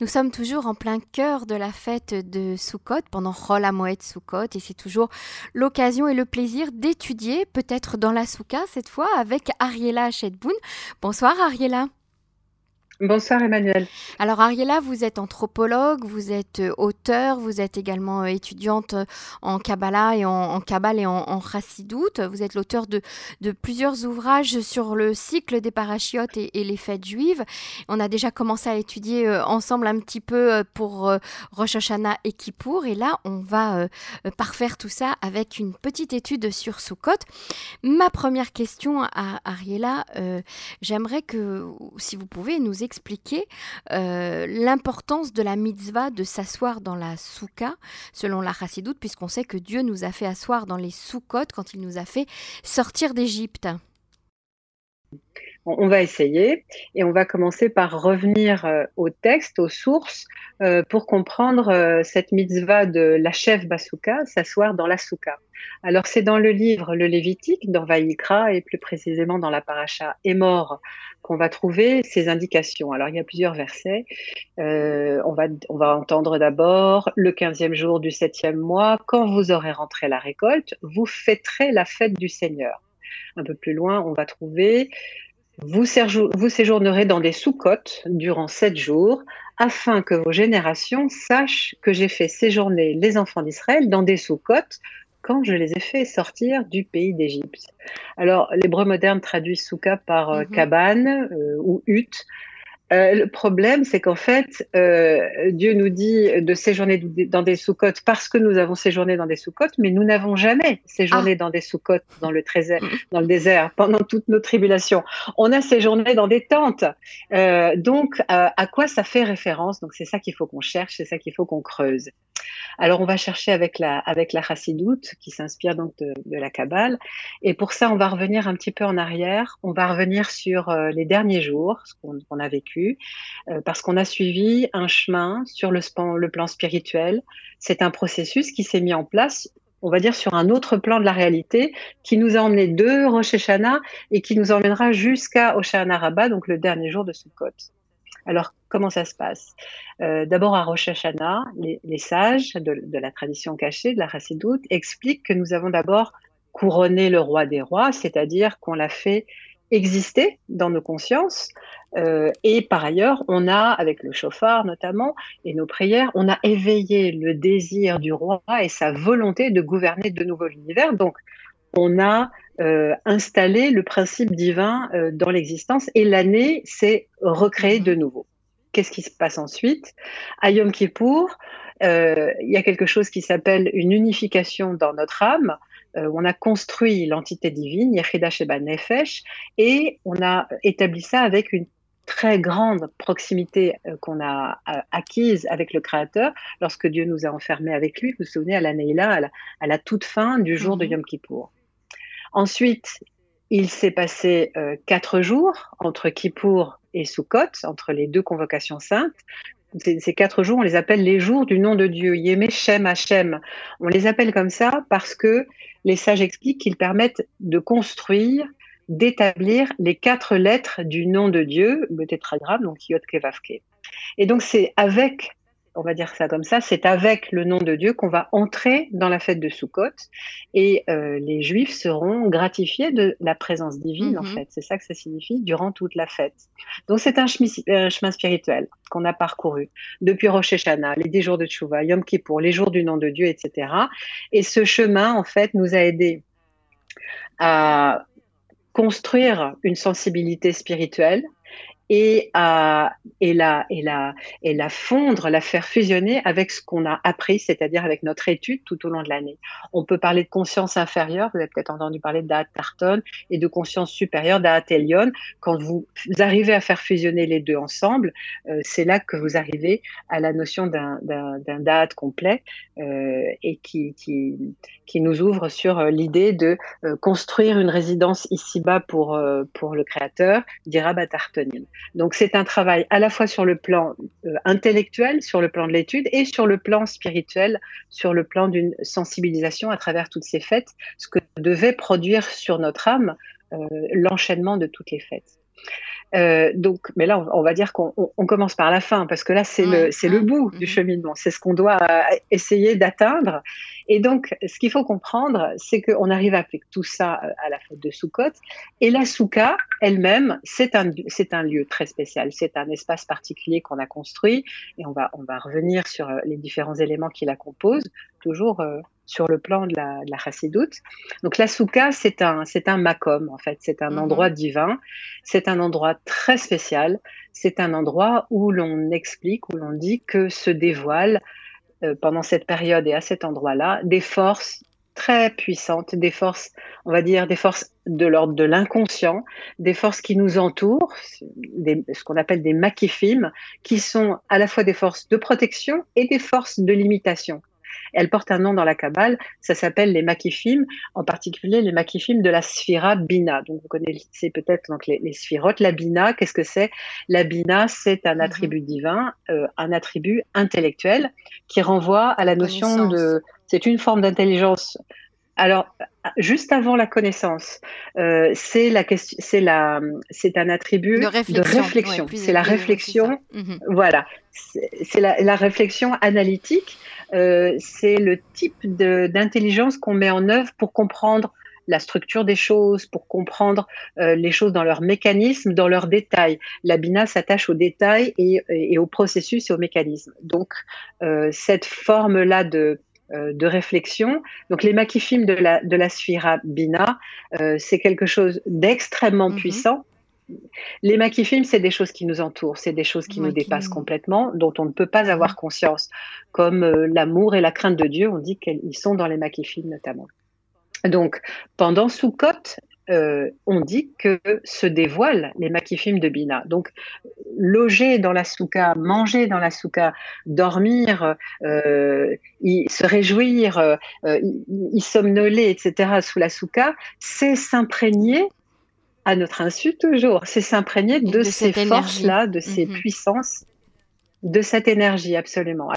Nous sommes toujours en plein cœur de la fête de Sukkot pendant Chol Hamoed Sukkot et c'est toujours l'occasion et le plaisir d'étudier, peut-être dans la souka cette fois, avec Ariela Chedboun. Bonsoir Ariela. Bonsoir Emmanuel. Alors Ariela, vous êtes anthropologue, vous êtes euh, auteur, vous êtes également euh, étudiante euh, en Kabbalah et en, en Kabbale et en, Chassidoute. Vous êtes l'auteur de, plusieurs ouvrages sur le cycle des parachiotes et, les fêtes juives. On a déjà commencé à étudier ensemble un petit peu pour Rosh Hashanah et Kippour. Et là, on va parfaire tout ça avec une petite étude sur Sukkot. Ma première question à Ariela, j'aimerais que, si vous pouvez, nous expliquer expliquer euh, l'importance de la mitzvah de s'asseoir dans la souka, selon la chassidoute, puisqu'on sait que Dieu nous a fait asseoir dans les soukotes quand il nous a fait sortir d'Égypte. On va essayer et on va commencer par revenir euh, au texte, aux sources, euh, pour comprendre euh, cette mitzvah de la chef Basuka, s'asseoir dans la souka. Alors c'est dans le livre Le Lévitique, dans Vaïkra et plus précisément dans la paracha Émor qu'on va trouver ces indications. Alors il y a plusieurs versets. on, va, on va entendre d'abord le quinzième jour du septième mois, quand vous aurez rentré la récolte, vous fêterez la fête du Seigneur. Un peu plus loin, on va trouver vous, séjournerez dans des sous-côtes durant sept jours, afin que vos générations sachent que j'ai fait séjourner les enfants d'Israël dans des sous-côtes quand je les ai fait sortir du pays d'Égypte. Alors, l'hébreu moderne traduit souka par euh, mm-hmm. cabane euh, ou hutte. Euh, le problème, c'est qu'en fait, euh, Dieu nous dit de séjourner dans des sous-côtes parce que nous avons séjourné dans des sous-côtes, mais nous n'avons jamais séjourné ah. dans des sous-côtes dans le, dans le désert pendant toutes nos tribulations. On a séjourné dans des tentes. Euh, donc, à quoi ça fait référence? Donc, c'est ça qu'il faut qu'on cherche, c'est ça qu'il faut qu'on creuse. Alors, on va chercher avec la, avec la chassidoute qui s'inspire donc de, la Kabbale. Et pour ça, on va revenir un petit peu en arrière. On va revenir sur euh, les derniers jours, ce qu'on a vécu, euh, parce qu'on a suivi un chemin sur le, plan spirituel. C'est un processus qui s'est mis en place on va dire, sur un autre plan de la réalité, qui nous a emmené de Rosh Hashanah et qui nous emmènera jusqu'à Oshana Rabbah, donc le dernier jour de Sukkot. Alors, comment ça se passe? Euh, D'abord, à Rosh Hashanah, les, sages de, la tradition cachée, de la Chassidoute, expliquent que nous avons d'abord couronné le roi des rois, c'est-à-dire qu'on l'a fait exister dans nos consciences. Euh, et par ailleurs, on a, avec le chauffard notamment, et nos prières, on a éveillé le désir du roi et sa volonté de gouverner de nouveau l'univers. Donc, on a euh, installé le principe divin euh, dans l'existence et l'année s'est recréée de nouveau. Qu'est-ce qui se passe ensuite? À Yom Kippour, euh, il y a quelque chose qui s'appelle une unification dans notre âme. on a construit l'entité divine, Yechida Sheba Nefesh, et on a établi ça avec une très grande proximité qu'on a acquise avec le Créateur lorsque Dieu nous a enfermés avec lui. Vous vous souvenez à l'année là, à la, toute fin du jour de mhm. Yom Kippour. Ensuite, il s'est passé euh, quatre jours entre Kippour et Sukkot, entre les deux convocations saintes. Ces, quatre jours, on les appelle les jours du nom de Dieu, Yémé Shem Hashem. On les appelle comme ça parce que les sages expliquent qu'ils permettent de construire, d'établir les quatre lettres du nom de Dieu, le tétragramme, donc Yod Kevavke. Et donc c'est avec on va dire ça comme ça, c'est avec le nom de Dieu qu'on va entrer dans la fête de Sukkot et euh, les Juifs seront gratifiés de la présence divine en mhm. fait. C'est ça que ça signifie durant toute la fête. Donc c'est un, chemin spirituel qu'on a parcouru depuis Rosh Hashanah, les dix jours de Tshuva, Yom Kippour, les jours du nom de Dieu, etc. Et ce chemin en fait nous a aidés à construire une sensibilité spirituelle et, et, la, et, et fondre, la faire fusionner avec ce qu'on a appris, c'est-à-dire avec notre étude tout au long de l'année. On peut parler de conscience inférieure, vous avez peut-être entendu parler d'Aat Tarton, et de conscience supérieure d'Aat Elion. Quand vous arrivez à faire fusionner les deux ensemble, euh, c'est là que vous arrivez à la notion d'un Da'at complet euh, et qui, nous ouvre sur euh, l'idée de construire une résidence ici-bas pour, le créateur, dira Tartonin. Donc c'est un travail à la fois sur le plan euh, intellectuel, sur le plan de l'étude et sur le plan spirituel, sur le plan d'une sensibilisation à travers toutes ces fêtes, ce que devait produire sur notre âme euh, l'enchaînement de toutes les fêtes. Euh, donc, mais là, on, va dire qu'on commence par la fin, parce que là, c'est le, c'est le bout du mhm. cheminement. C'est ce qu'on doit euh, essayer d'atteindre. Et donc, ce qu'il faut comprendre, c'est qu'on arrive appliquer tout ça euh, à la fête de Sukkot. Et la souka elle-même, c'est un, c'est un lieu très spécial. C'est un espace particulier qu'on a construit. Et on va, on va revenir sur les différents éléments qui la composent, toujours sur le plan de la, de la chassidoute. Donc la souka, c'est un, c'est un makom en fait, c'est un mhm. endroit divin, c'est un endroit très spécial, c'est un endroit où l'on explique, où l'on dit que se dévoilent euh, pendant cette période et à cet endroit-là des forces très puissantes, des forces, on va dire, des forces de l'ordre de l'inconscient, des forces qui nous entourent, des, ce qu'on appelle des makifim, qui sont à la fois des forces de protection et des forces de limitation. Elle porte un nom dans la Kabbale, ça s'appelle les makifim, en particulier les makifim de la sphira bina. Donc vous connaissez peut-être donc les, les sphirotes. La bina, qu'est-ce que c'est? La bina, c'est un mhm. attribut divin, euh, un attribut intellectuel qui renvoie à la notion de... C'est une forme d'intelligence alors, juste avant la connaissance, euh, c'est la question, c'est la, c'est un attribut de réflexion. c'est la réflexion, mhm. voilà, c'est la, la, réflexion analytique euh, c'est le type d'intelligence qu'on met en œuvre pour comprendre la structure des choses, pour comprendre euh, les choses dans leur mécanisme, dans leurs détails. La BINA s'attache aux détails et, et, au processus et au mécanisme. Donc, cette forme-là de, de réflexion. Donc les makifim de la, de la sphira bina, c'est quelque chose d'extrêmement mm-hmm. puissant les makifilms, c'est des choses qui nous entourent, c'est des choses qui nous dépassent complètement, dont on ne peut pas avoir conscience, comme euh, l'amour et la crainte de Dieu, on dit qu'ils sont dans les makifilms notamment. Donc, pendant Sukkot, euh, on dit que se dévoilent les makifim de Bina. Donc, loger dans la souka, manger dans la souka, dormir, euh, se réjouir, y, somnoler, etc. sous la souka, c'est s'imprégner à notre insu toujours, c'est s'imprégner de, ces forces-là, de ces mhm. puissances, de cette énergie absolument.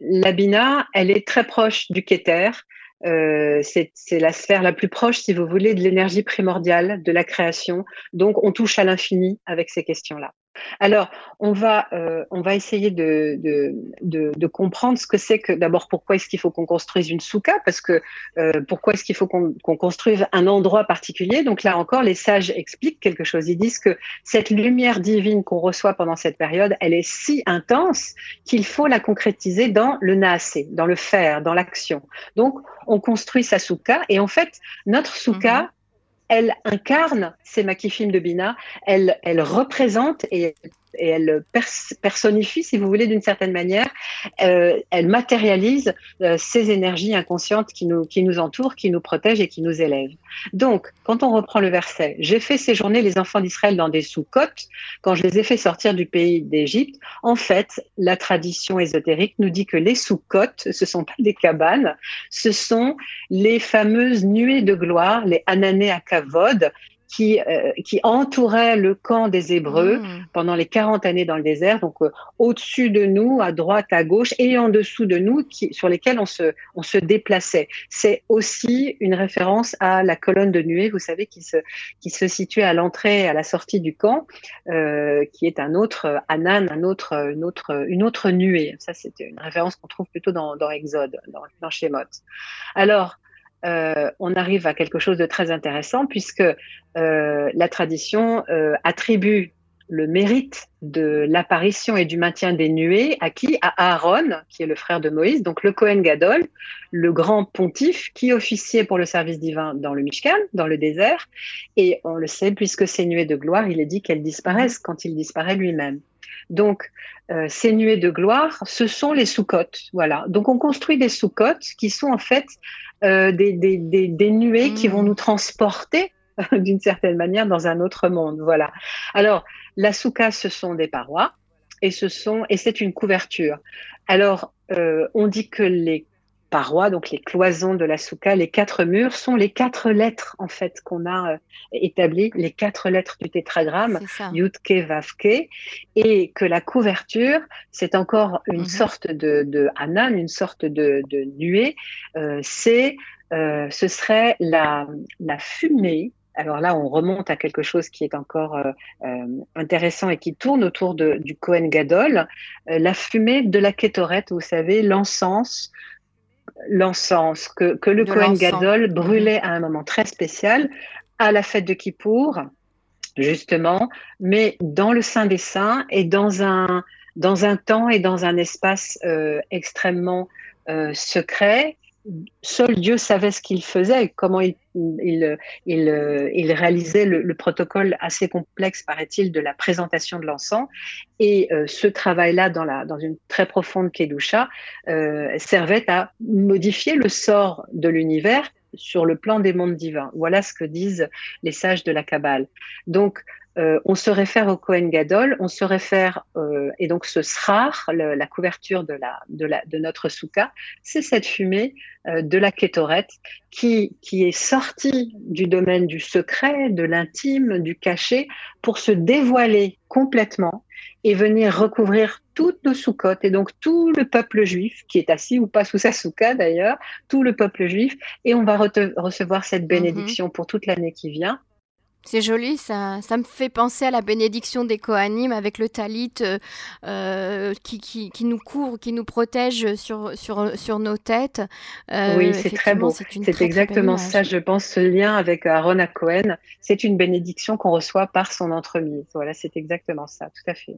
La Bina, elle est très proche du Keter. Euh, c'est la sphère la plus proche, si vous voulez, de l'énergie primordiale, de la création. Donc, on touche à l'infini avec ces questions-là. Alors, on va, euh, on va essayer de, de, comprendre ce que c'est que d'abord pourquoi est-ce qu'il faut qu'on construise une souka, parce que euh, pourquoi est-ce qu'il faut qu'on construise un endroit particulier? Donc là encore, les sages expliquent quelque chose. Ils disent que cette lumière divine qu'on reçoit pendant cette période, elle est si intense qu'il faut la concrétiser dans le naasé, dans le faire, dans l'action. Donc, on construit sa souka et en fait, notre souka, mhm elle incarne ces makifim de Bina, elle, elle représente et et elle personnifie, si vous voulez, d'une certaine manière, euh, elle matérialise euh, ces énergies inconscientes qui nous, entourent, qui nous protègent et qui nous élèvent. Donc, quand on reprend le verset, j'ai fait séjourner les enfants d'Israël dans des sous-côtes quand je les ai fait sortir du pays d'Égypte. En fait, la tradition ésotérique nous dit que les sous-côtes, ce sont pas des cabanes, ce sont les fameuses nuées de gloire, les anané à qui, euh, qui entourait le camp des Hébreux mmh. pendant les 40 années dans le désert, donc euh, au-dessus de nous, à droite, à gauche, et en dessous de nous, qui, sur lesquels on se, on se déplaçait. C'est aussi une référence à la colonne de nuée, vous savez, qui se, qui se situait à l'entrée et à la sortie du camp, euh, qui est un autre Anan, un autre, une, autre, une autre nuée. Ça, c'est une référence qu'on trouve plutôt dans, dans Exode, dans, dans Shemot. Alors, euh, on arrive à quelque chose de très intéressant puisque euh, la tradition euh, attribue le mérite de l'apparition et du maintien des nuées à qui? À Aaron, qui est le frère de Moïse, donc le Kohen Gadol, le grand pontife qui officiait pour le service divin dans le Mishkan, dans le désert. Et on le sait, puisque ces nuées de gloire, il est dit qu'elles disparaissent quand il disparaît lui-même. Donc, ces nuées de gloire, ce sont les sous-côtes. Voilà. Donc, on construit des sous-côtes qui sont en fait euh, des, des, des, des, nuées qui vont mm. nous transporter d'une certaine manière dans un autre monde. Voilà. Alors, la souka, ce sont des parois et ce sont et c'est une couverture. Alors, euh, on dit que les parois, donc les cloisons de la souka, les quatre murs sont les quatre lettres en fait qu'on a euh, établies, les quatre lettres du tétragramme Yutke Vavke, et que la couverture c'est encore une mhm. sorte de, de anan, une sorte de, de nuée. Euh, c'est euh, ce serait la, la fumée alors là, on remonte à quelque chose qui est encore intéressant et qui tourne autour de, du Kohen Gadol, la fumée de la kétorette, vous savez, l'encens, l'encens que, que, le Kohen Gadol brûlait à un moment très spécial, à la fête de Kippour, justement, mais dans le Saint des Saints et dans un, dans un temps et dans un espace euh, extrêmement euh, secret. Seul Dieu savait ce qu'il faisait, comment il, il, il, il réalisait le, le, protocole assez complexe, paraît-il, de la présentation de l'encens. Et euh, ce travail-là, dans, dans une très profonde Kedusha, euh, servait à modifier le sort de l'univers sur le plan des mondes divins. Voilà ce que disent les sages de la Kabbale. Donc, euh, on se réfère au Kohen Gadol, on se réfère, euh, et donc ce srar, la couverture de, la, de, la, de notre souka, c'est cette fumée euh, de la kétorette qui, qui est sortie du domaine du secret, de l'intime, du cachet, pour se dévoiler complètement et venir recouvrir toutes nos soukottes et donc tout le peuple juif qui est assis ou pas sous sa souka d'ailleurs, tout le peuple juif et on va recevoir cette mhm. bénédiction pour toute l'année qui vient. C'est joli, ça, ça me fait penser à la bénédiction des Kohanim avec le talit euh, euh, qui, qui, qui, nous couvre, qui nous protège sur, sur, sur nos têtes. Euh, oui, c'est très beau. C'est exactement ça, je pense, ce lien avec Aaron à Cohen. C'est une bénédiction qu'on reçoit par son entremise. Voilà, c'est exactement ça, tout à fait.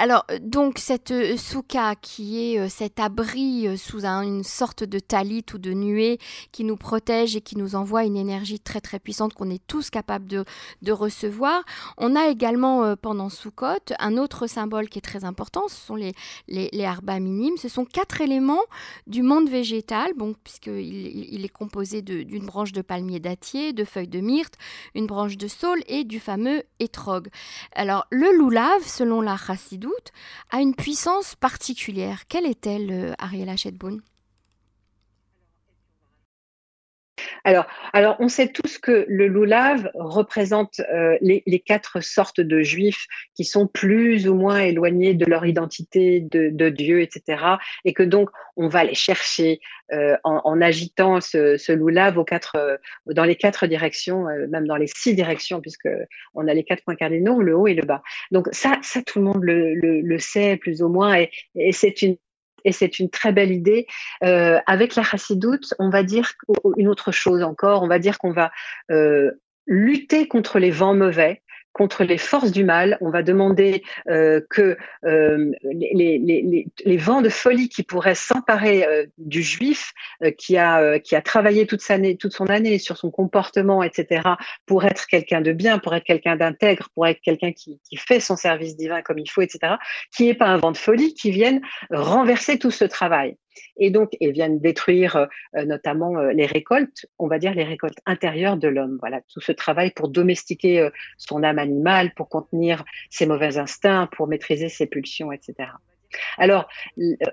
Alors, euh, donc, cette euh, souka qui est euh, cet abri sous une sorte de talit ou de nuée qui nous protège et qui nous envoie une énergie très très puissante qu'on est tous capables de, recevoir. On a également pendant Soukot un autre symbole qui est très important, ce sont les, les, minimes. Ce sont quatre éléments du monde végétal, bon, puisqu'il il est composé d'une branche de palmier dattier, de feuilles de myrte, une branche de saule et du fameux étrog. Alors, le loulav, selon la chassidou, a une puissance particulière. Quelle est-elle, euh, Ariela Alors, on sait tous que le loulav représente euh, les, quatre sortes de juifs qui sont plus ou moins éloignés de leur identité de, Dieu, etc. Et que donc, on va les chercher euh, en, agitant ce, ce loulav euh, dans les quatre directions, même dans les six directions, puisque on a les quatre points cardinaux, le haut et le bas. Donc ça, ça tout le monde le, sait plus ou moins, et c'est une et c'est une très belle idée. Euh, avec la chassidoute, on va dire une autre chose encore, on va dire qu'on va euh, lutter contre les vents mauvais, contre les forces du mal. On va demander euh, que euh, les, vents de folie qui pourraient s'emparer euh, du juif qui a qui a travaillé toute, sa, toute son année sur son comportement, etc., pour être quelqu'un de bien, pour être quelqu'un d'intègre, pour être quelqu'un qui, qui, fait son service divin comme il faut, etc., qui n'est pas un vent de folie, qui vienne renverser tout ce travail et donc ils viennent détruire euh, notamment euh, les récoltes, on va dire les récoltes intérieures de l'homme. Voilà, tout ce travail pour domestiquer euh, son âme animale, pour contenir ses mauvais instincts, pour maîtriser ses pulsions, etc. Alors,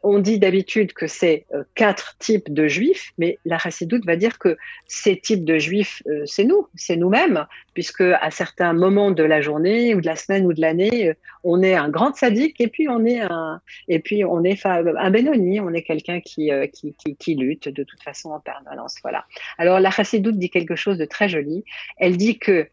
on dit d'habitude que c'est euh, quatre types de juifs, mais la Chassidoute va dire que ces types de juifs, euh, c'est nous, c'est nous-mêmes, puisque à certains moments de la journée ou de la semaine ou de l'année, euh, on est un grand sadique et puis on est un, et puis on est un Benoni, on est quelqu'un qui, qui, lutte de toute façon en permanence. Voilà. Alors, la Chassidoute dit quelque chose de très joli. Elle dit que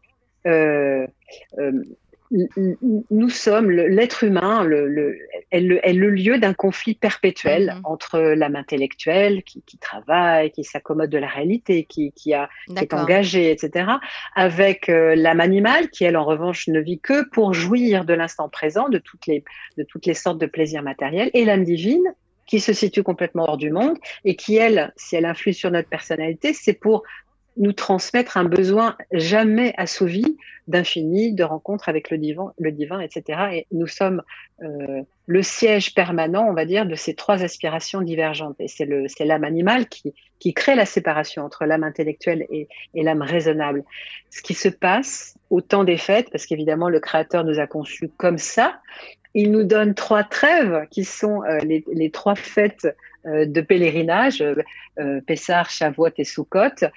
nous sommes, l'être humain le, est, le, lieu d'un conflit perpétuel mhm. entre l'âme intellectuelle qui, travaille, qui s'accommode de la réalité, qui, qui, a, est engagée, etc., avec euh, l'âme animale qui, elle, en revanche, ne vit que pour jouir de l'instant présent, de toutes, les, de toutes les sortes de plaisirs matériels, et l'âme divine qui se situe complètement hors du monde et qui, elle, si elle influe sur notre personnalité, c'est pour nous transmettre un besoin jamais assouvi d'infini, de rencontre avec le divin, le divin, etc. Et nous sommes euh, le siège permanent, on va dire, de ces trois aspirations divergentes. Et c'est l'âme animale qui, qui crée la séparation entre l'âme intellectuelle et, et l'âme raisonnable. Ce qui se passe au temps des fêtes, parce qu'évidemment le Créateur nous a conçus comme ça, il nous donne trois trêves qui sont euh, les, les, trois fêtes de pèlerinage, euh, euh, Pessar, Shavuot et Sukkot,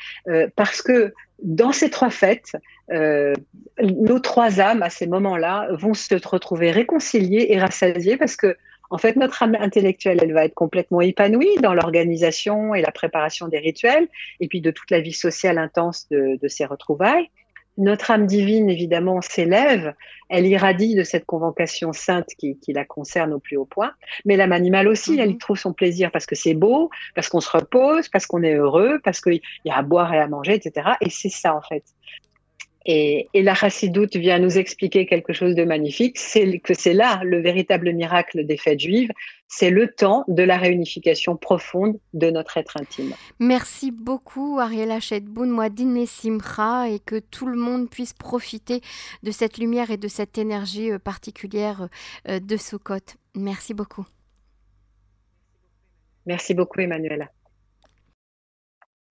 parce que dans ces trois fêtes, nos trois âmes à ces moments-là vont se retrouver réconciliées et rassasiées parce que En fait, notre âme intellectuelle, elle va être complètement épanouie dans l'organisation et la préparation des rituels, et puis de toute la vie sociale intense de ces retrouvailles. Notre âme divine, évidemment, s'élève, elle irradie de cette convocation sainte qui, qui, la concerne au plus haut point. Mais l'âme animale aussi, elle y mhm. trouve son plaisir parce que c'est beau, parce qu'on se repose, parce qu'on est heureux, parce qu'il y a à boire et à manger, etc. Et c'est ça, en fait. Et, et, la chassidoute vient nous expliquer quelque chose de magnifique, c'est que c'est là le véritable miracle des fêtes juives, c'est le temps de la réunification profonde de notre être intime. Merci beaucoup Ariela Chedboun, Mouadine Simcha, et que tout le monde puisse profiter de cette lumière et de cette énergie euh, particulière euh, de Sukkot. Merci beaucoup. Merci beaucoup Emmanuela.